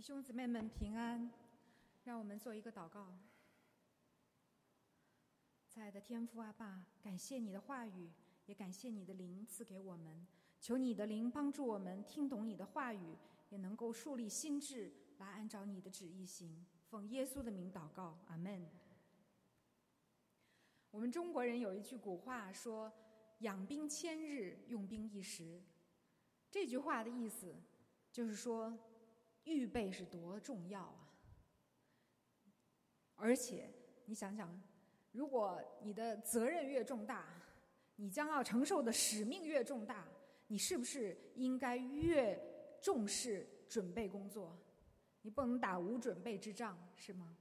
弟兄姊妹们平安，让我们做一个祷告。亲爱的天父阿爸，感谢你的话语，也感谢你的灵赐给我们。求你的灵帮助我们听懂你的话语，也能够树立心智来按照你的旨意行。奉耶稣的名祷告，阿门。我们中国人有一句古话说：“养兵千日，用兵一时。”这句话的意思就是说，预备是多重要啊！而且你想想，如果你的责任越重大，你将要承受的使命越重大，你是不是应该越重视准备工作？你不能打无准备之仗，是吗？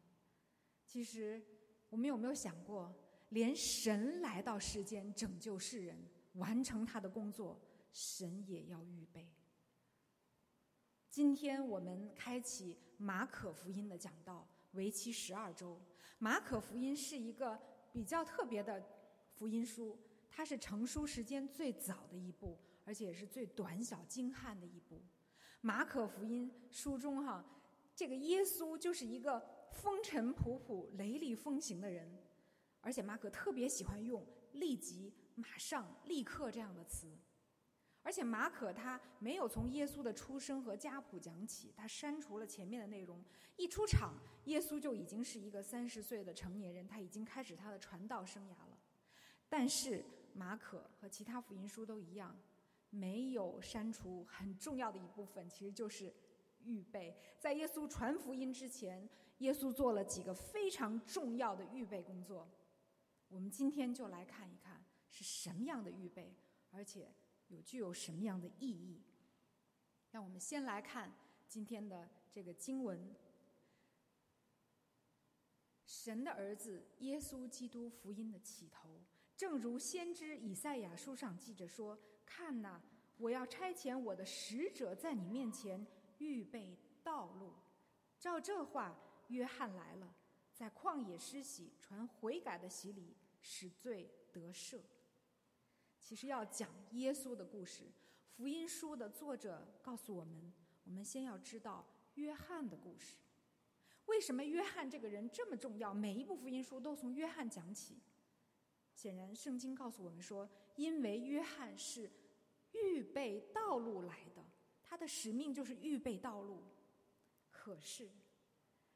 其实，我们有没有想过，连神来到世间拯救世人、完成他的工作？神也要预备。今天我们开启马可福音的讲道，为期十二周。马可福音是一个比较特别的福音书，它是成书时间最早的一部，而且是最短小精悍的一部。马可福音书中哈，这个耶稣就是一个风尘仆仆、雷厉风行的人，而且马可特别喜欢用“立即”“马上”“立刻”这样的词。而且马可他没有从耶稣的出生和家谱讲起，他删除了前面的内容。一出场，耶稣就已经是一个三十岁的成年人，他已经开始他的传道生涯了。但是马可和其他福音书都一样，没有删除很重要的一部分，其实就是预备。在耶稣传福音之前，耶稣做了几个非常重要的预备工作。我们今天就来看一看是什么样的预备，而且。有具有什么样的意义？让我们先来看今天的这个经文：神的儿子耶稣基督福音的起头，正如先知以赛亚书上记着说：“看呐，我要差遣我的使者在你面前预备道路。”照这话，约翰来了，在旷野施洗，传悔改的洗礼，使罪得赦。其实要讲耶稣的故事，福音书的作者告诉我们：我们先要知道约翰的故事。为什么约翰这个人这么重要？每一部福音书都从约翰讲起。显然，圣经告诉我们说，因为约翰是预备道路来的，他的使命就是预备道路。可是，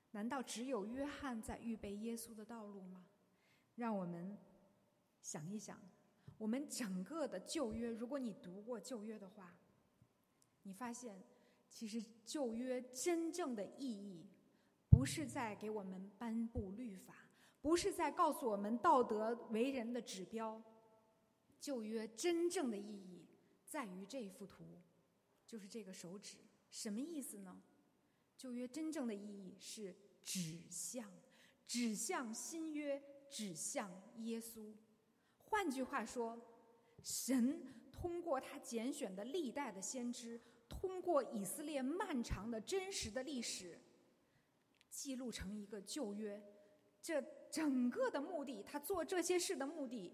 难道只有约翰在预备耶稣的道路吗？让我们想一想。我们整个的旧约，如果你读过旧约的话，你发现，其实旧约真正的意义，不是在给我们颁布律法，不是在告诉我们道德为人的指标。旧约真正的意义在于这一幅图，就是这个手指。什么意思呢？旧约真正的意义是指向，指向新约，指向耶稣。换句话说，神通过他拣选的历代的先知，通过以色列漫长的真实的历史，记录成一个旧约。这整个的目的，他做这些事的目的，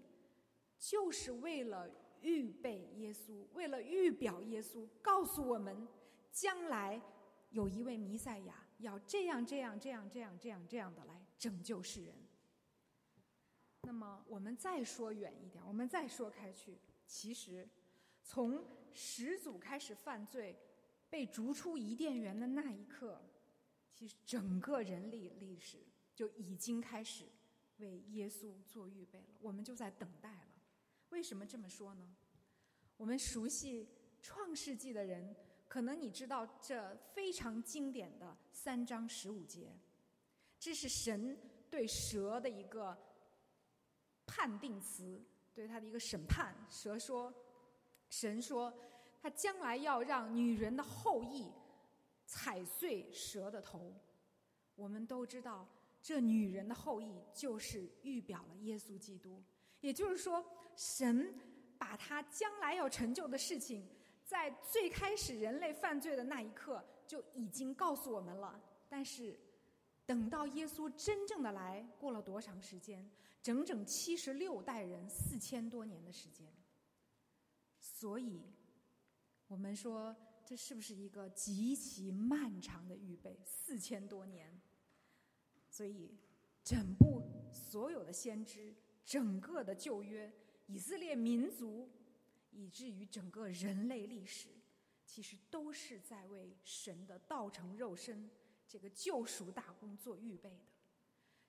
就是为了预备耶稣，为了预表耶稣，告诉我们将来有一位弥赛亚要这样这样这样这样这样这样的来拯救世人。那么，我们再说远一点，我们再说开去。其实，从始祖开始犯罪、被逐出伊甸园的那一刻，其实整个人类历史就已经开始为耶稣做预备了。我们就在等待了。为什么这么说呢？我们熟悉创世纪的人，可能你知道这非常经典的三章十五节，这是神对蛇的一个。判定词对他的一个审判，蛇说：“神说，他将来要让女人的后裔踩碎蛇的头。”我们都知道，这女人的后裔就是预表了耶稣基督。也就是说，神把他将来要成就的事情，在最开始人类犯罪的那一刻就已经告诉我们了。但是，等到耶稣真正的来，过了多长时间？整整七十六代人，四千多年的时间。所以，我们说这是不是一个极其漫长的预备？四千多年，所以整部所有的先知，整个的旧约，以色列民族，以至于整个人类历史，其实都是在为神的道成肉身这个救赎大功做预备的。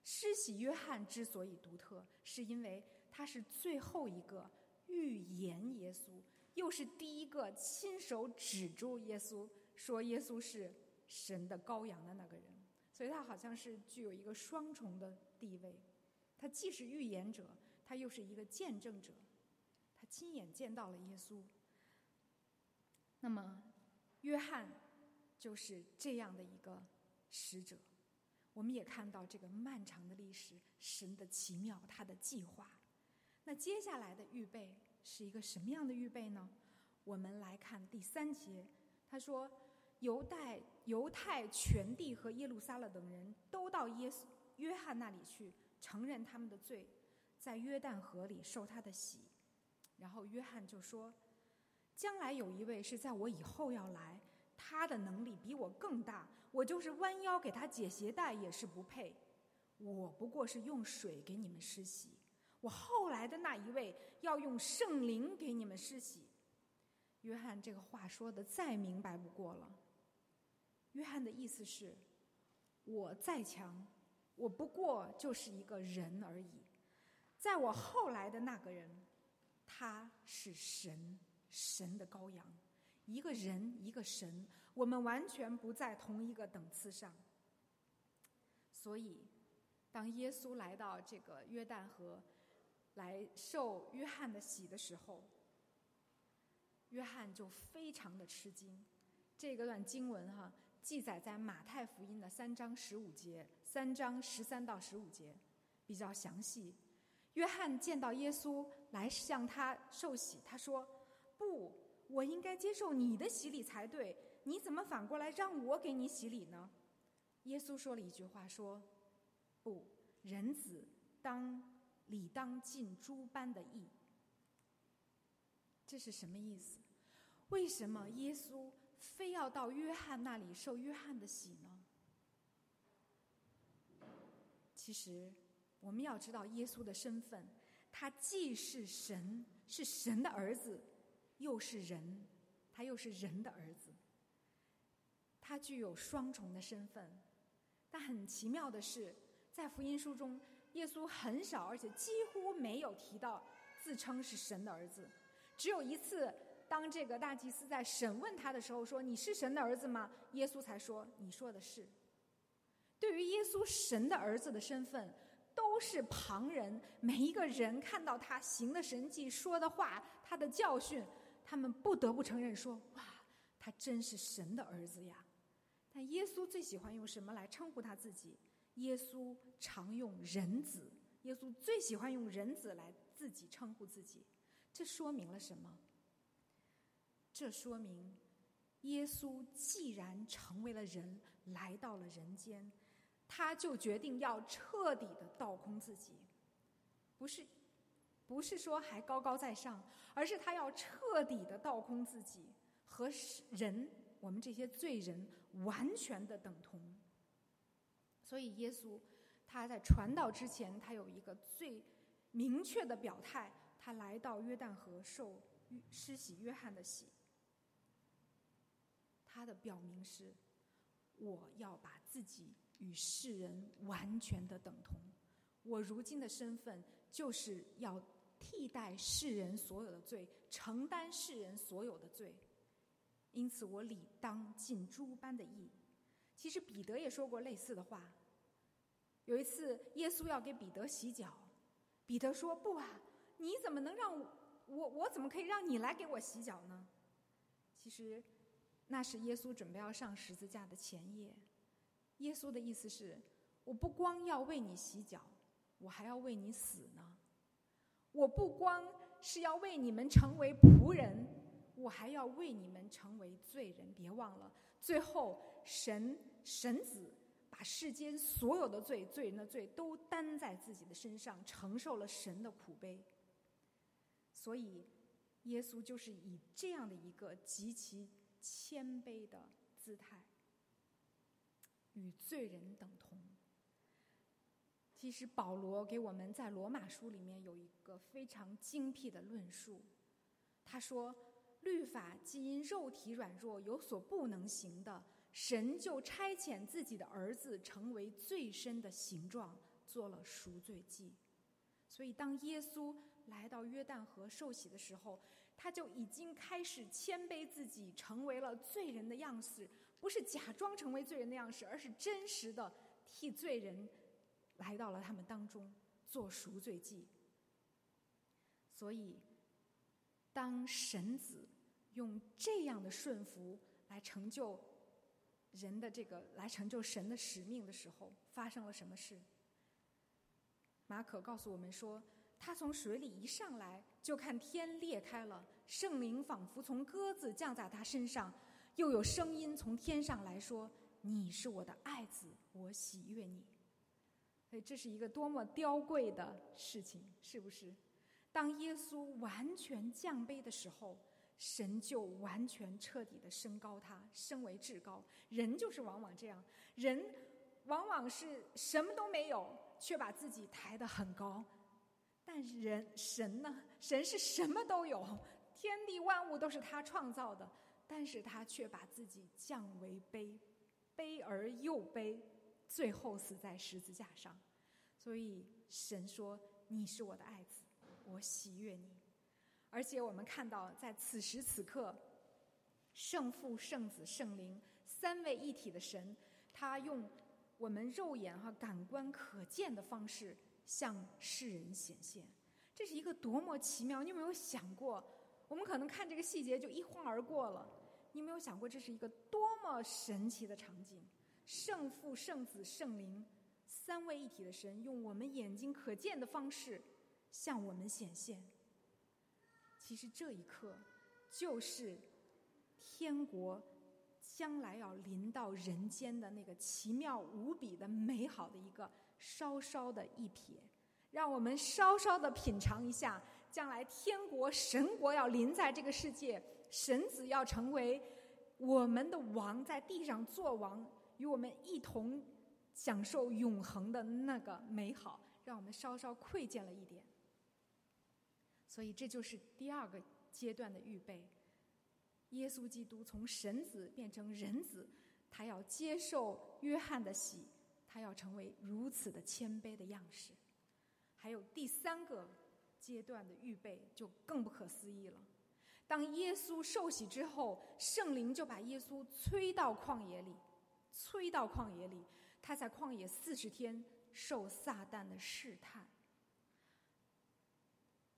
施洗约翰之所以独特，是因为他是最后一个预言耶稣，又是第一个亲手指住耶稣说耶稣是神的羔羊的那个人，所以他好像是具有一个双重的地位。他既是预言者，他又是一个见证者，他亲眼见到了耶稣。那么，约翰就是这样的一个使者。我们也看到这个漫长的历史，神的奇妙，他的计划。那接下来的预备是一个什么样的预备呢？我们来看第三节，他说：“犹太、犹太全地和耶路撒冷等人都到耶稣、约翰那里去，承认他们的罪，在约旦河里受他的洗。”然后约翰就说：“将来有一位是在我以后要来，他的能力比我更大。”我就是弯腰给他解鞋带也是不配，我不过是用水给你们施洗，我后来的那一位要用圣灵给你们施洗。约翰这个话说的再明白不过了。约翰的意思是，我再强，我不过就是一个人而已，在我后来的那个人，他是神，神的羔羊，一个人，一个神。我们完全不在同一个等次上，所以，当耶稣来到这个约旦河来受约翰的洗的时候，约翰就非常的吃惊。这个段经文哈记载在马太福音的三章十五节，三章十三到十五节比较详细。约翰见到耶稣来向他受洗，他说：“不，我应该接受你的洗礼才对。”你怎么反过来让我给你洗礼呢？耶稣说了一句话，说：“不，人子当理当尽诸般的义。”这是什么意思？为什么耶稣非要到约翰那里受约翰的洗呢？其实，我们要知道耶稣的身份，他既是神，是神的儿子，又是人，他又是人的儿子。他具有双重的身份，但很奇妙的是，在福音书中，耶稣很少而且几乎没有提到自称是神的儿子。只有一次，当这个大祭司在审问他的时候说：“你是神的儿子吗？”耶稣才说：“你说的是。”对于耶稣神的儿子的身份，都是旁人每一个人看到他行的神迹、说的话、他的教训，他们不得不承认说：“哇，他真是神的儿子呀！”但耶稣最喜欢用什么来称呼他自己？耶稣常用人子。耶稣最喜欢用人子来自己称呼自己。这说明了什么？这说明，耶稣既然成为了人，来到了人间，他就决定要彻底的倒空自己，不是，不是说还高高在上，而是他要彻底的倒空自己和人。我们这些罪人完全的等同，所以耶稣他在传道之前，他有一个最明确的表态：他来到约旦河受施洗约翰的洗。他的表明是：我要把自己与世人完全的等同。我如今的身份就是要替代世人所有的罪，承担世人所有的罪。因此，我理当尽诸般的义。其实彼得也说过类似的话。有一次，耶稣要给彼得洗脚，彼得说：“不啊，你怎么能让我？我怎么可以让你来给我洗脚呢？”其实，那是耶稣准备要上十字架的前夜。耶稣的意思是：我不光要为你洗脚，我还要为你死呢。我不光是要为你们成为仆人。我还要为你们成为罪人，别忘了，最后神神子把世间所有的罪、罪人的罪都担在自己的身上，承受了神的苦悲。所以，耶稣就是以这样的一个极其谦卑的姿态，与罪人等同。其实保罗给我们在罗马书里面有一个非常精辟的论述，他说：“律法既因肉体软弱有所不能行的，神就差遣自己的儿子成为最深的形状，做了赎罪祭。所以当耶稣来到约旦河受洗的时候，他就已经开始谦卑自己，成为了罪人的样式，不是假装成为罪人的样式，而是真实的替罪人。”来到了他们当中做赎罪祭，所以当神子用这样的顺服来成就人的这个，来成就神的使命的时候，发生了什么事？马可告诉我们说，他从水里一上来，就看天裂开了，圣灵仿佛从鸽子降在他身上，又有声音从天上来说：“你是我的爱子，我喜悦你。”所以这是一个多么刁贵的事情，是不是？当耶稣完全降卑的时候，神就完全彻底的升高他，升为至高。人就是往往这样，人往往是什么都没有，却把自己抬得很高。但人神呢？神是什么都有，天地万物都是他创造的，但是他却把自己降为卑，卑而又卑。最后死在十字架上，所以神说：“你是我的爱子，我喜悦你。”而且我们看到，在此时此刻，圣父、圣子、圣灵三位一体的神，他用我们肉眼和感官可见的方式向世人显现。这是一个多么奇妙！你有没有想过？我们可能看这个细节就一晃而过了。你有没有想过，这是一个多么神奇的场景？圣父、圣子、圣灵三位一体的神，用我们眼睛可见的方式向我们显现。其实这一刻，就是天国将来要临到人间的那个奇妙无比的美好的一个稍稍的一瞥，让我们稍稍的品尝一下，将来天国神国要临在这个世界，神子要成为我们的王，在地上做王。与我们一同享受永恒的那个美好，让我们稍稍窥见了一点。所以，这就是第二个阶段的预备。耶稣基督从神子变成人子，他要接受约翰的洗，他要成为如此的谦卑的样式。还有第三个阶段的预备，就更不可思议了。当耶稣受洗之后，圣灵就把耶稣催到旷野里。催到旷野里，他在旷野四十天受撒旦的试探。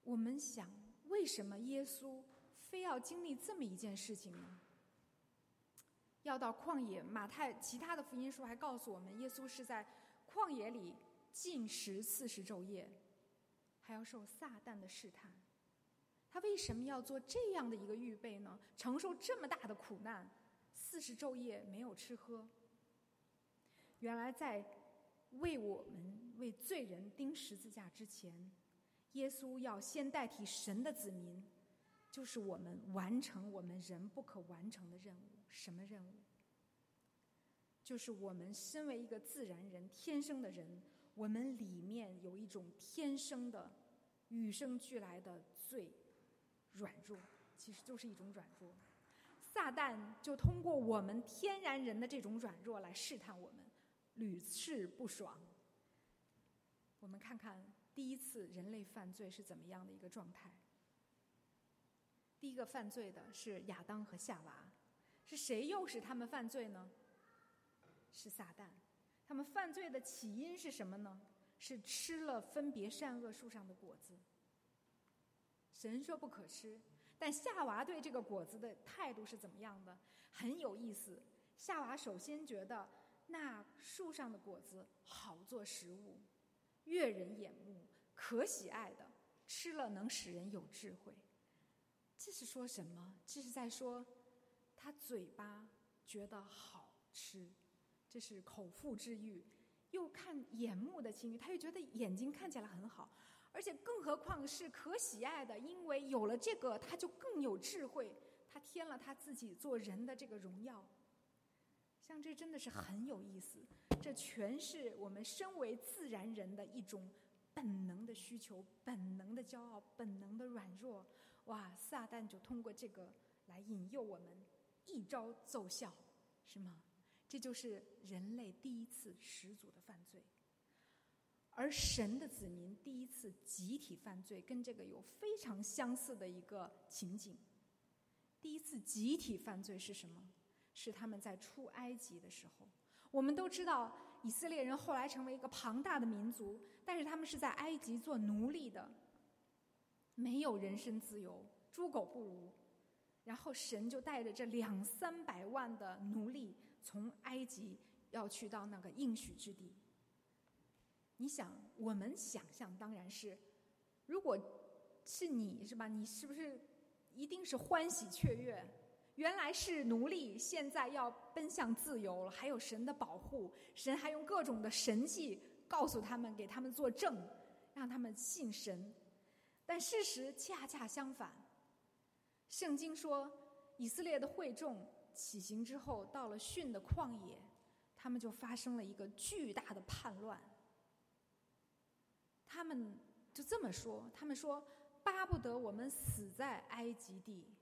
我们想，为什么耶稣非要经历这么一件事情呢？要到旷野，马太其他的福音书还告诉我们，耶稣是在旷野里禁食四十昼夜，还要受撒旦的试探。他为什么要做这样的一个预备呢？承受这么大的苦难，四十昼夜没有吃喝。原来在为我们为罪人钉十字架之前，耶稣要先代替神的子民，就是我们完成我们人不可完成的任务。什么任务？就是我们身为一个自然人、天生的人，我们里面有一种天生的、与生俱来的罪，软弱，其实就是一种软弱。撒旦就通过我们天然人的这种软弱来试探我们。屡试不爽。我们看看第一次人类犯罪是怎么样的一个状态。第一个犯罪的是亚当和夏娃，是谁诱使他们犯罪呢？是撒旦。他们犯罪的起因是什么呢？是吃了分别善恶树上的果子。神说不可吃，但夏娃对这个果子的态度是怎么样的？很有意思。夏娃首先觉得。那树上的果子好做食物，悦人眼目，可喜爱的，吃了能使人有智慧。这是说什么？这是在说，他嘴巴觉得好吃，这是口腹之欲，又看眼目的情欲，他又觉得眼睛看起来很好，而且更何况是可喜爱的，因为有了这个，他就更有智慧。他添了他自己做人的这个荣耀。像这真的是很有意思，这全是我们身为自然人的一种本能的需求、本能的骄傲、本能的软弱。哇，撒旦就通过这个来引诱我们，一招奏效，是吗？这就是人类第一次始祖的犯罪，而神的子民第一次集体犯罪，跟这个有非常相似的一个情景。第一次集体犯罪是什么？是他们在出埃及的时候。我们都知道，以色列人后来成为一个庞大的民族，但是他们是在埃及做奴隶的，没有人身自由，猪狗不如。然后神就带着这两三百万的奴隶。从埃及要去到那个应许之地，你想，我们想象当然是，如果是你是吧？你是不是一定是欢喜雀跃？原来是奴隶，现在要奔向自由了，还有神的保护，神还用各种的神迹告诉他们，给他们作证，让他们信神。但事实恰恰相反，圣经说以色列的会众。起行之后，到了逊的旷野，他们就发生了一个巨大的叛乱。他们就这么说：“他们说，巴不得我们死在埃及地。”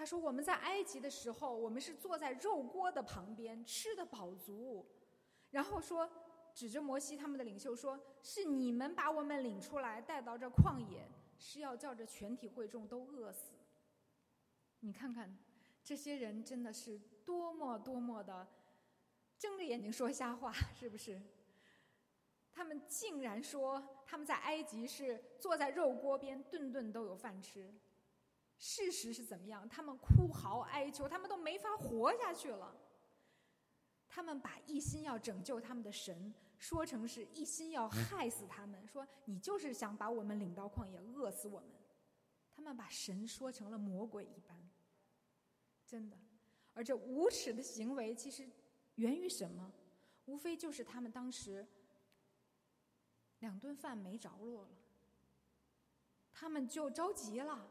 他说：“我们在埃及的时候，我们是坐在肉锅的旁边，吃的饱足。”然后说，指着摩西他们的领袖说：“是你们把我们领出来，带到这旷野，是要叫这全体会众都饿死。”你看看。这些人真的是多么多么的睁着眼睛说瞎话，是不是？他们竟然说他们在埃及是坐在肉锅边，顿顿都有饭吃。事实是怎么样？他们哭嚎哀求，他们都没法活下去了。他们把一心要拯救他们的神说成是一心要害死他们，说你就是想把我们领到旷野饿死我们。他们把神说成了魔鬼一般。真的，而这无耻的行为其实源于什么？无非就是他们当时两顿饭没着落了，他们就着急了，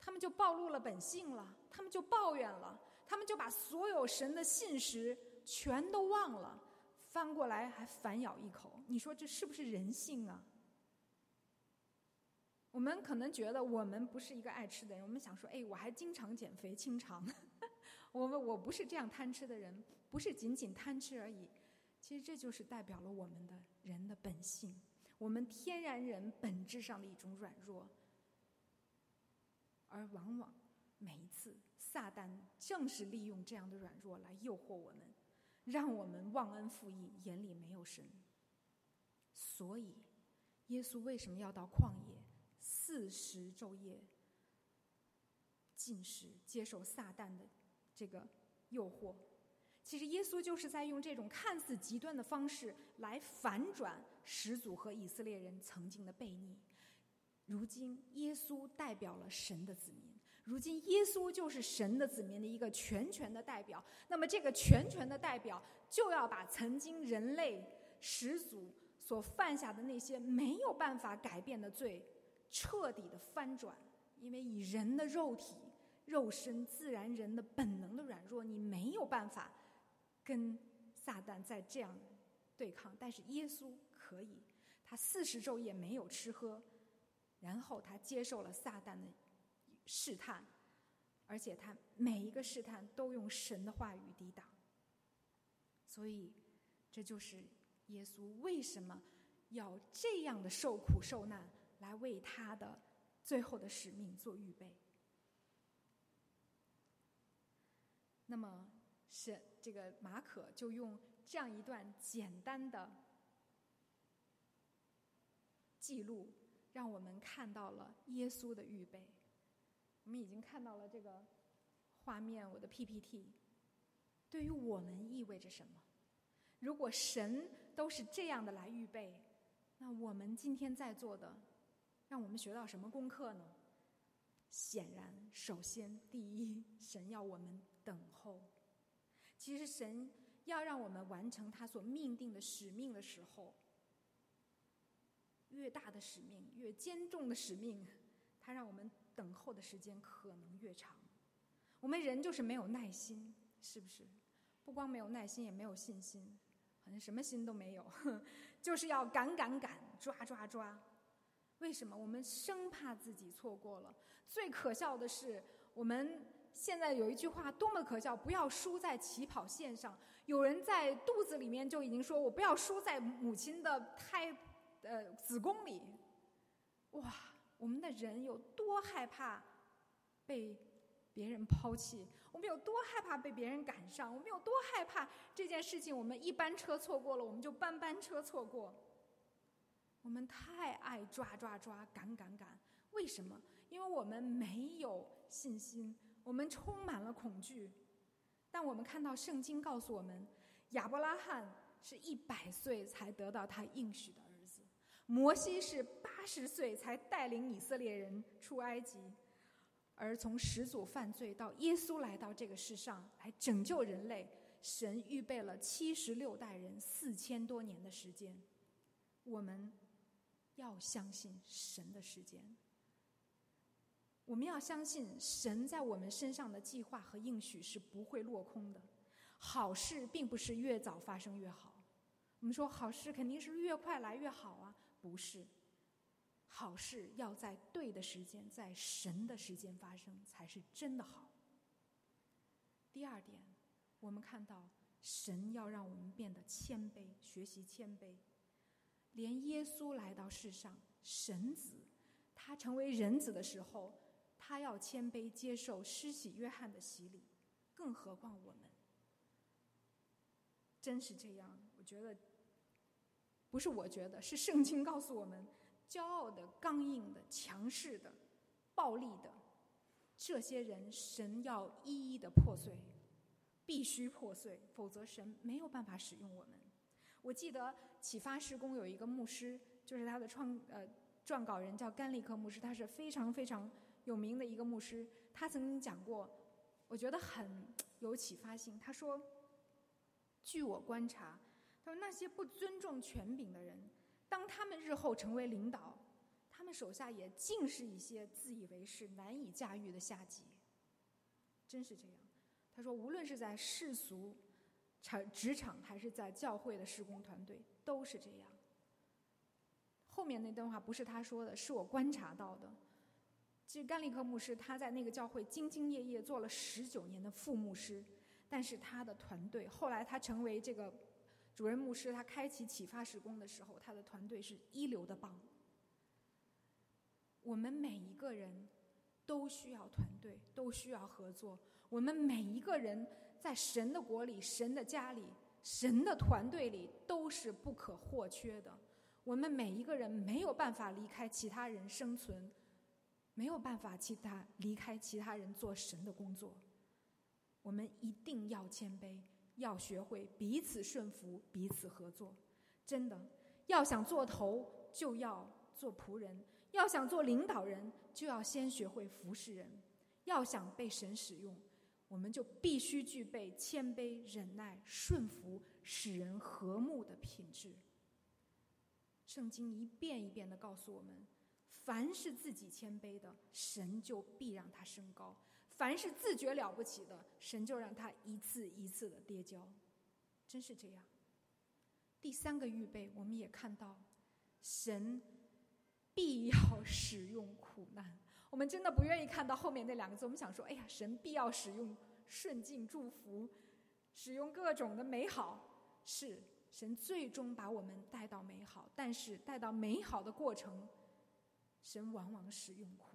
他们就暴露了本性了，他们就抱怨了，他们就把所有神的信实全都忘了，翻过来还反咬一口。你说这是不是人性啊？我们可能觉得我们不是一个爱吃的人，我们想说，哎，我还经常减肥清肠，我们我不是这样贪吃的人，不是仅仅贪吃而已。其实这就是代表了我们的人的本性，我们天然人本质上的一种软弱。而往往每一次，撒旦正是利用这样的软弱来诱惑我们，让我们忘恩负义，眼里没有神。所以，耶稣为什么要到旷野？四十昼夜进食，接受撒旦的这个诱惑。其实耶稣就是在用这种看似极端的方式来反转始祖和以色列人曾经的悖逆。如今耶稣代表了神的子民，如今耶稣就是神的子民的一个全权的代表。那么这个全权的代表就要把曾经人类始祖所犯下的那些没有办法改变的罪。彻底的翻转，因为以人的肉体、肉身、自然人的本能的软弱，你没有办法跟撒旦再这样对抗。但是耶稣可以，他四十昼夜没有吃喝，然后他接受了撒旦的试探，而且他每一个试探都用神的话语抵挡。所以，这就是耶稣为什么要这样的受苦受难。来为他的最后的使命做预备。那么，是这个马可就用这样一段简单的记录，让我们看到了耶稣的预备。我们已经看到了这个画面，我的 PPT 对于我们意味着什么？如果神都是这样的来预备，那我们今天在座的。让我们学到什么功课呢？显然，首先，第一，神要我们等候。其实，神要让我们完成他所命定的使命的时候，越大的使命，越艰重的使命，它让我们等候的时间可能越长。我们人就是没有耐心，是不是？不光没有耐心，也没有信心，好像什么心都没有，就是要赶赶赶，抓抓抓。为什么？我们生怕自己错过了。最可笑的是，我们现在有一句话多么可笑：不要输在起跑线上。有人在肚子里面就已经说：“我不要输在母亲的胎，呃，子宫里。”哇，我们的人有多害怕被别人抛弃？我们有多害怕被别人赶上？我们有多害怕这件事情？我们一班车错过了，我们就班班车错过。我们太爱抓抓抓、赶赶赶，为什么？因为我们没有信心，我们充满了恐惧。但我们看到圣经告诉我们，亚伯拉罕是一百岁才得到他应许的，摩西是八十岁才带领以色列人出埃及，而从始祖犯罪到耶稣来到这个世上来拯救人类，神预备了七十六代人四千多年的时间，我们。要相信神的时间，我们要相信神在我们身上的计划和应许是不会落空的。好事并不是越早发生越好，我们说好事肯定是越快来越好啊，不是。好事要在对的时间，在神的时间发生才是真的好。第二点，我们看到神要让我们变得谦卑，学习谦卑。连耶稣来到世上，神子，他成为人子的时候，他要谦卑接受施洗约翰的洗礼，更何况我们，真是这样？我觉得，不是我觉得，是圣经告诉我们，骄傲的、刚硬的、强势的、暴力的这些人，神要一一的破碎，必须破碎，否则神没有办法使用我们。我记得启发施工有一个牧师，就是他的创呃撰稿人叫甘利克牧师，他是非常非常有名的一个牧师。他曾经讲过，我觉得很 有启发性。他说：“据我观察，他说那些不尊重权柄的人，当他们日后成为领导，他们手下也尽是一些自以为是、难以驾驭的下级。真是这样。”他说：“无论是在世俗。”场职场还是在教会的施工团队都是这样。后面那段话不是他说的，是我观察到的。其实甘利克牧师他在那个教会兢兢业业做了十九年的副牧师，但是他的团队后来他成为这个主任牧师，他开启启发时工的时候，他的团队是一流的棒。我们每一个人都需要团队，都需要合作。我们每一个人。在神的国里、神的家里、神的团队里，都是不可或缺的。我们每一个人没有办法离开其他人生存，没有办法其他离开其他人做神的工作。我们一定要谦卑，要学会彼此顺服、彼此合作。真的，要想做头，就要做仆人；要想做领导人，就要先学会服侍人；要想被神使用。我们就必须具备谦卑、忍耐、顺服、使人和睦的品质。圣经一遍一遍的告诉我们：凡是自己谦卑的，神就必让他升高；凡是自觉了不起的，神就让他一次一次的跌跤。真是这样。第三个预备，我们也看到，神必要使用苦难。我们真的不愿意看到后面那两个字。我们想说：“哎呀，神必要使用顺境祝福，使用各种的美好。是神最终把我们带到美好，但是带到美好的过程，神往往使用苦。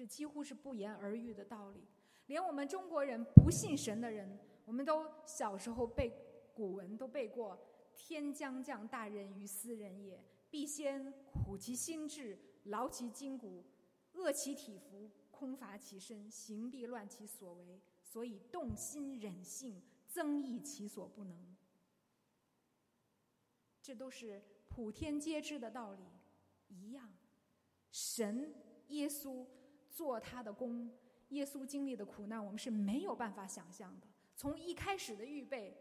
这几乎是不言而喻的道理。连我们中国人不信神的人，我们都小时候背古文都背过：‘天将降大任于斯人也，必先苦其心志，劳其筋骨。’”饿其体肤，空乏其身，行必乱其所为，所以动心忍性，增益其所不能。这都是普天皆知的道理。一样，神耶稣做他的工，耶稣经历的苦难，我们是没有办法想象的。从一开始的预备，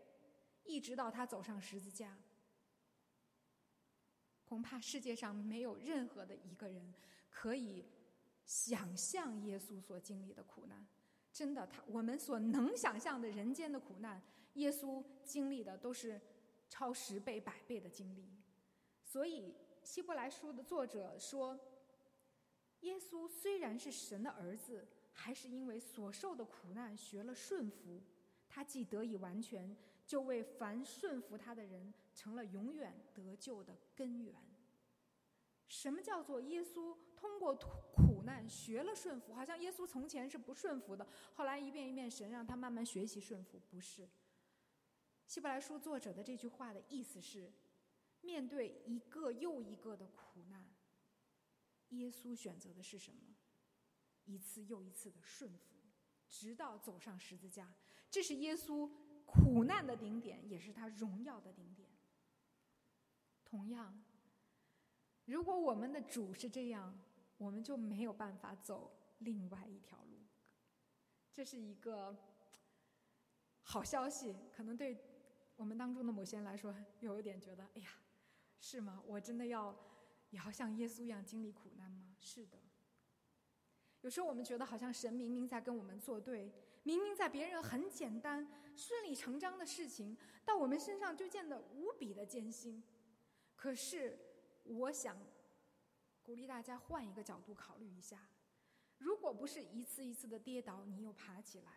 一直到他走上十字架，恐怕世界上没有任何的一个人可以。想象耶稣所经历的苦难，真的，他我们所能想象的人间的苦难，耶稣经历的都是超十倍、百倍的经历。所以，希伯来书的作者说，耶稣虽然是神的儿子，还是因为所受的苦难学了顺服，他既得以完全，就为凡顺服他的人成了永远得救的根源。什么叫做耶稣通过苦难学了顺服？好像耶稣从前是不顺服的，后来一遍一遍神让他慢慢学习顺服，不是。希伯来书作者的这句话的意思是：面对一个又一个的苦难，耶稣选择的是什么？一次又一次的顺服，直到走上十字架。这是耶稣苦难的顶点，也是他荣耀的顶点。同样。如果我们的主是这样，我们就没有办法走另外一条路。这是一个好消息，可能对我们当中的某些人来说，有一点觉得：哎呀，是吗？我真的要也要像耶稣一样经历苦难吗？是的。有时候我们觉得好像神明明在跟我们作对，明明在别人很简单、顺理成章的事情，到我们身上就见得无比的艰辛。可是。我想鼓励大家换一个角度考虑一下：如果不是一次一次的跌倒，你又爬起来；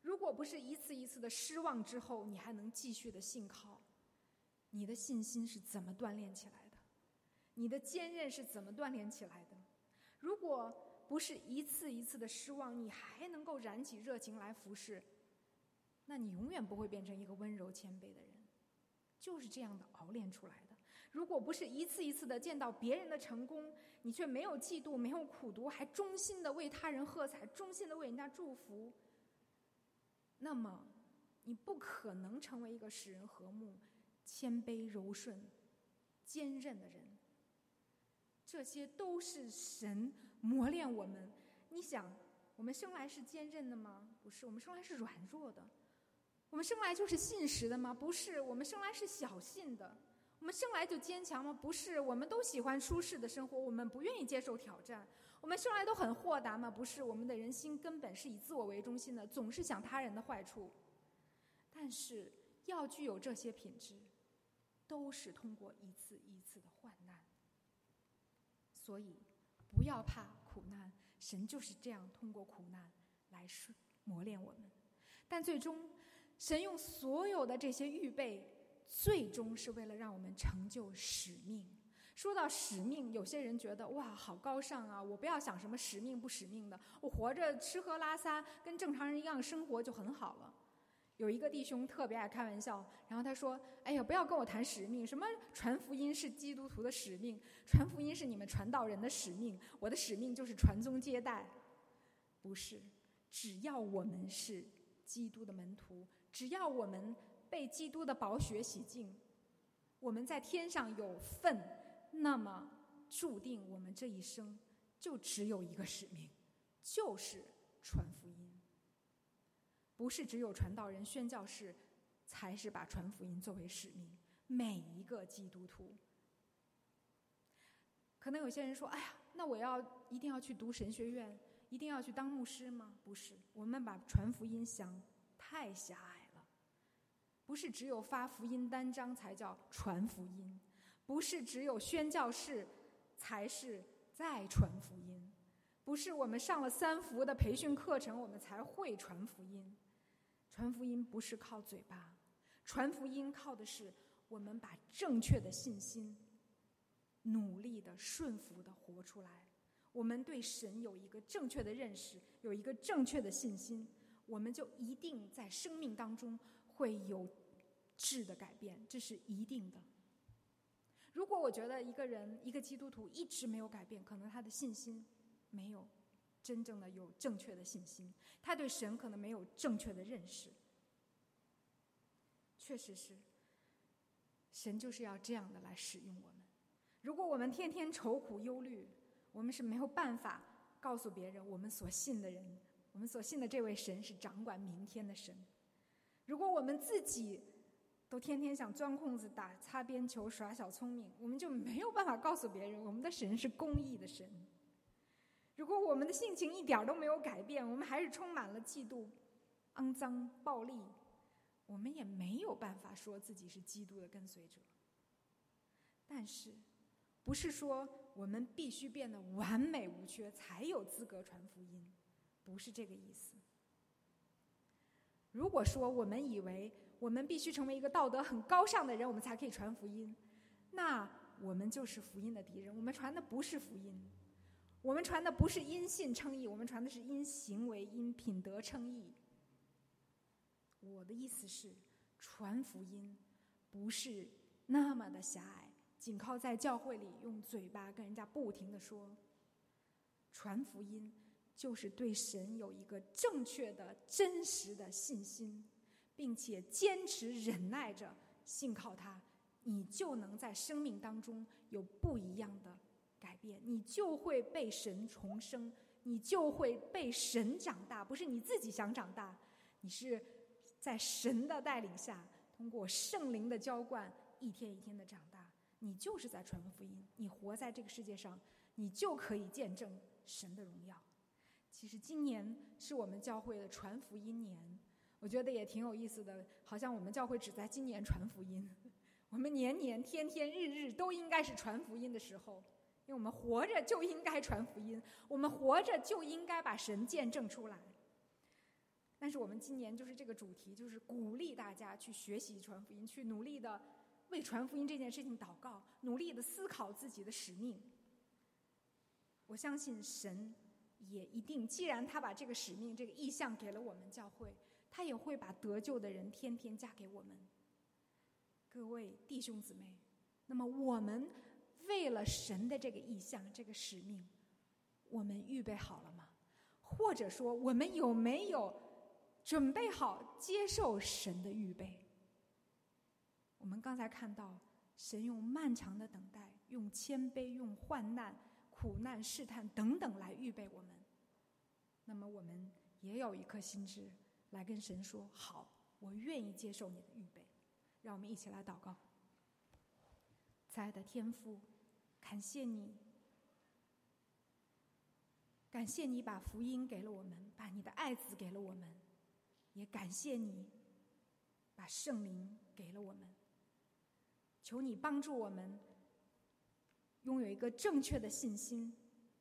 如果不是一次一次的失望之后，你还能继续的信靠，你的信心是怎么锻炼起来？你的坚韧是怎么锻炼起来的？如果不是一次一次的失望，你还能够燃起热情来服侍，那你永远不会变成一个温柔谦卑的人。就是这样的熬练出来的。如果不是一次一次的见到别人的成功，你却没有嫉妒，没有苦读，还忠心的为他人喝彩，忠心的为人家祝福，那么你不可能成为一个使人和睦、谦卑柔顺、坚韧的人。这些都是神磨练我们。你想，我们生来是坚韧的吗？不是，我们生来是软弱的。我们生来就是信实的吗？不是，我们生来是小信的。我们生来就坚强吗？不是，我们都喜欢舒适的生活，我们不愿意接受挑战。我们生来都很豁达吗？不是，我们的人心根本是以自我为中心的，总是想他人的坏处。但是要具有这些品质，都是通过一次一次的患难。所以不要怕苦难，神就是这样通过苦难来磨练我们。但最终，神用所有的这些预备。最终是为了让我们成就使命。说到使命，有些人觉得哇，好高尚啊！我不要想什么使命不使命的，我活着吃喝拉撒跟正常人一样生活就很好了。有一个弟兄特别爱开玩笑，然后他说：“哎呀，不要跟我谈使命，什么传福音是基督徒的使命，传福音是你们传道人的使命，我的使命就是传宗接代。不是，只要我们是基督的门徒，只要我们。”被基督的宝血洗净，我们在天上有份，那么注定我们这一生就只有一个使命，就是传。不是只有传道人、宣教士才是把传福音作为使命，每一个基督徒。可能有些人说：“哎呀，那我要一定要去读神学院，一定要去当牧师吗？”不是，我们把传福音想太狭隘了。不是只有发福音单张才叫传福音，不是只有宣教士才是在传福音，不是我们上了三福的培训课程我们才会传福音。传福音不是靠嘴巴，传福音靠的是我们把正确的信心努力的顺服的活出来。我们对神有一个正确的认识，有一个正确的信心，我们就一定在生命当中。会有质的改变，这是一定的。如果我觉得一个人一个基督徒一直没有改变，可能他的信心没有真正的有正确的信心，他对神可能没有正确的认识。确实是，神就是要这样的来使用我们。如果我们天天愁苦忧虑，我们是没有办法告诉别人我们所信的人，我们所信的这位神是掌管明天的神。如果我们自己都天天想钻空子、打擦边球、耍小聪明，我们就没有办法告诉别人，我们的神是公义的神。如果我们的性情一点都没有改变，我们还是充满了嫉妒、肮脏、暴力，我们也没有办法说自己是基督的跟随者。但是，不是说我们必须变得完美无缺才有资格传福音，不是这个意思。如果说我们以为我们必须成为一个道德很高尚的人，我们才可以传福音，那我们就是福音的敌人。我们传的不是福音，我们传的不是因信称义，我们传的是因行为、因品德称义。我的意思是，传福音不是那么的狭隘，仅靠在教会里用嘴巴跟人家不停的说，传福音。就是对神有一个正确的、真实的信心，并且坚持忍耐着信靠他，你就能在生命当中有不一样的改变，你就会被神重生，你就会被神长大。不是你自己想长大，你是在神的带领下，通过圣灵的浇灌，一天一天的长大。你就是在传福音，你活在这个世界上，你就可以见证神的荣耀。其实今年是我们教会的传福音年，我觉得也挺有意思的。好像我们教会只在今年传福音，我们年年、天天、日日都应该是传福音的时候，因为我们活着就应该传福音，我们活着就应该把神见证出来。但是我们今年就是这个主题，就是鼓励大家去学习传福音，去努力的为传福音这件事情祷告，努力的思考自己的使命。我相信神。也一定，既然他把这个使命、这个意向给了我们教会，他也会把得救的人天天加给我们。各位弟兄姊妹，那么我们为了神的这个意向、这个使命，我们预备好了吗？或者说，我们有没有准备好接受神的预备？我们刚才看到，神用漫长的等待，用谦卑，用患难。苦难、试探等等来预备我们，那么我们也有一颗心智来跟神说：“好，我愿意接受你的预备。”让我们一起来祷告。亲爱的天父，感谢你，感谢你把福音给了我们，把你的爱子给了我们，也感谢你把圣灵给了我们。求你帮助我们。拥有一个正确的信心，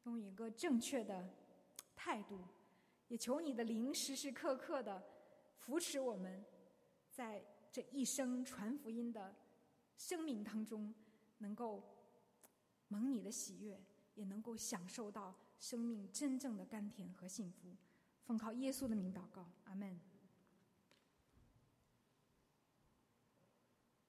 拥有一个正确的态度，也求你的灵时时刻刻的扶持我们，在这一生传福音的生命当中，能够蒙你的喜悦，也能够享受到生命真正的甘甜和幸福。奉靠耶稣的名祷告，阿门。